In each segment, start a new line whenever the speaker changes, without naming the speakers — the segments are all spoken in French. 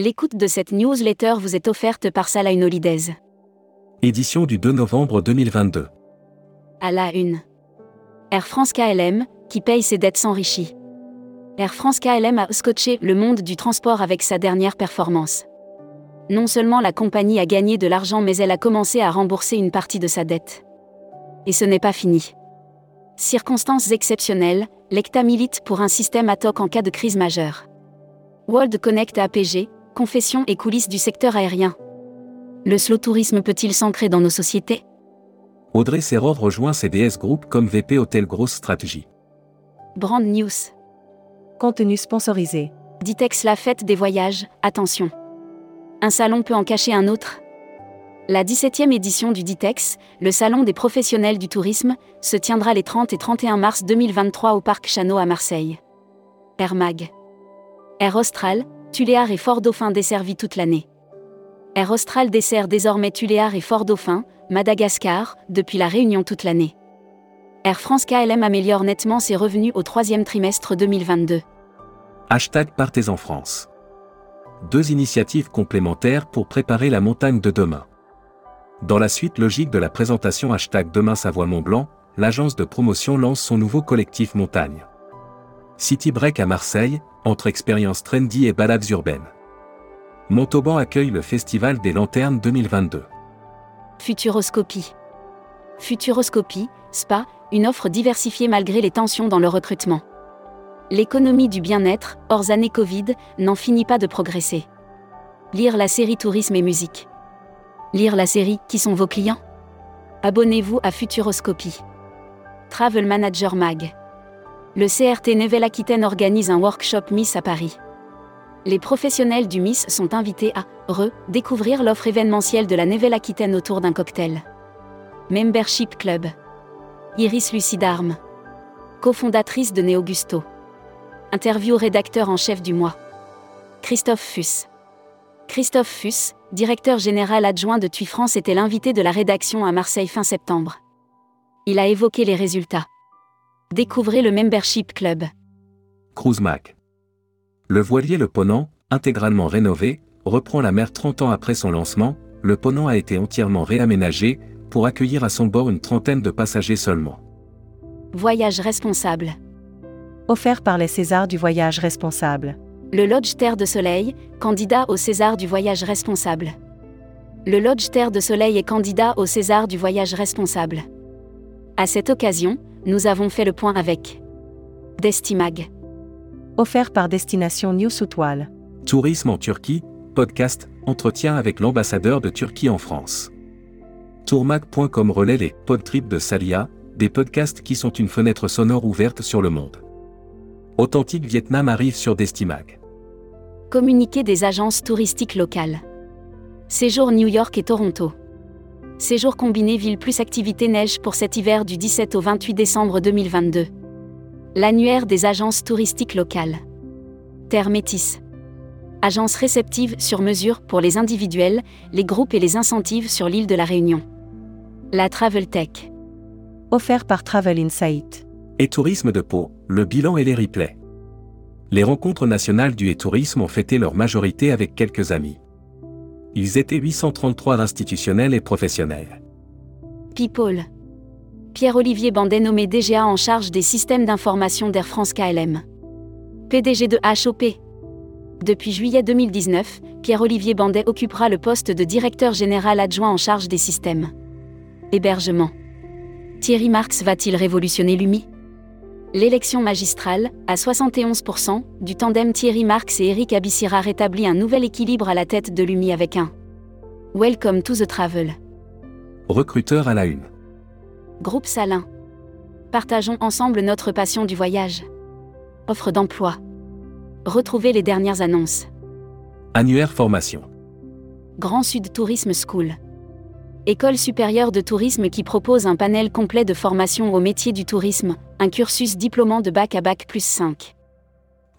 L'écoute de cette newsletter vous est offerte par Salah Holidays.
Édition du 2 novembre 2022.
À la une. Air France KLM, qui paye ses dettes s'enrichit. Air France KLM a scotché le monde du transport avec sa dernière performance. Non seulement la compagnie a gagné de l'argent mais elle a commencé à rembourser une partie de sa dette. Et ce n'est pas fini. Circonstances exceptionnelles, l'ECTA milite pour un système ad hoc en cas de crise majeure. World Connect APG, confession et coulisses du secteur aérien. Le slow tourisme peut-il s'ancrer dans nos sociétés?
Audrey Serror rejoint CDS Group comme VP Hôtel Grosse Stratégie.
Brand News.
Contenu sponsorisé.
Ditex la fête des voyages, attention. Un salon peut en cacher un autre La 17e édition du Ditex, le salon des professionnels du tourisme, se tiendra les 30 et 31 mars 2023 au Parc Chano à Marseille. Air Mag. Air Austral, Tuléar et Fort-Dauphin desservis toute l'année. Air Austral dessert désormais Tuléar et Fort-Dauphin, Madagascar, depuis la Réunion toute l'année. Air France KLM améliore nettement ses revenus au troisième trimestre 2022.
Hashtag Partez en France. Deux initiatives complémentaires pour préparer la montagne de demain. Dans la suite logique de la présentation hashtag Demain Savoie Mont Blanc, l'agence de promotion lance son nouveau collectif montagne. City Break à Marseille, entre expériences trendy et balades urbaines. Montauban accueille le Festival des Lanternes 2022.
Futuroscopie. Futuroscopie, SPA, une offre diversifiée malgré les tensions dans le recrutement. L'économie du bien-être, hors année Covid, n'en finit pas de progresser. Lire la série Tourisme et musique. Lire la série Qui sont vos clients? Abonnez-vous à Futuroscopie. Travel Manager Mag. Le CRT Nouvelle-Aquitaine organise un workshop Miss à Paris. Les professionnels du Miss sont invités à re-découvrir l'offre événementielle de la Nouvelle-Aquitaine autour d'un cocktail. Membership Club. Iris Lucidarme. Cofondatrice de Neogusto. Interview rédacteur en chef du mois. Christophe Fuss. Christophe Fuss, directeur général adjoint de TUI France, était l'invité de la rédaction à Marseille fin septembre. Il a évoqué les résultats. Découvrez le Membership Club.
Cruise Mac. Le voilier Le Ponant, intégralement rénové, reprend la mer 30 ans après son lancement. Le Ponant a été entièrement réaménagé pour accueillir à son bord une trentaine de passagers seulement.
Voyage responsable.
Offert par les Césars du voyage responsable.
Le Lodge Terre de Soleil, candidat au César du voyage responsable. Le Lodge Terre de Soleil est candidat au César du voyage responsable. À cette occasion, nous avons fait le point avec Destimag.
Offert par Destination News Soutoile.
Tourisme en Turquie, podcast, entretien avec l'ambassadeur de Turquie en France. Tourmag.com relaie les podtrips de Salia, des podcasts qui sont une fenêtre sonore ouverte sur le monde. Authentique Vietnam arrive sur Destimag.
Communiqué des agences touristiques locales. Séjour New York et Toronto. Séjour combiné ville plus activité neige pour cet hiver du 17 au 28 décembre 2022. L'annuaire des agences touristiques locales. Terre Métis. Agence réceptive sur mesure pour les individuels, les groupes et les incentives sur l'île de la Réunion. La Travel Tech.
Offert par Travel Insight.
Et Tourisme de Pau, le bilan et les replays. Les rencontres nationales du et-tourisme ont fêté leur majorité avec quelques amis. Ils étaient 833 institutionnels et professionnels.
People. Pierre-Olivier Bandet nommé DGA en charge des systèmes d'information d'Air France KLM. PDG de HOP. Depuis juillet 2019, Pierre-Olivier Bandet occupera le poste de directeur général adjoint en charge des systèmes. Hébergement. Thierry Marx va-t-il révolutionner l'UMI L'élection magistrale, à 71%, du tandem Thierry Marx et Eric Abissira rétablit un nouvel équilibre à la tête de l'UMI avec un Welcome to the Travel.
Recruteur à la une.
Groupe Salin. Partageons ensemble notre passion du voyage. Offre d'emploi. Retrouvez les dernières annonces.
Annuaire formation.
Grand Sud Tourisme School. École supérieure de tourisme qui propose un panel complet de formation au métier du tourisme, un cursus diplômant de bac à bac plus 5.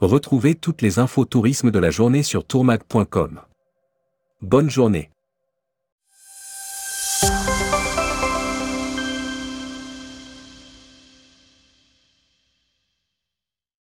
Retrouvez toutes les infos tourisme de la journée sur tourmag.com. Bonne journée.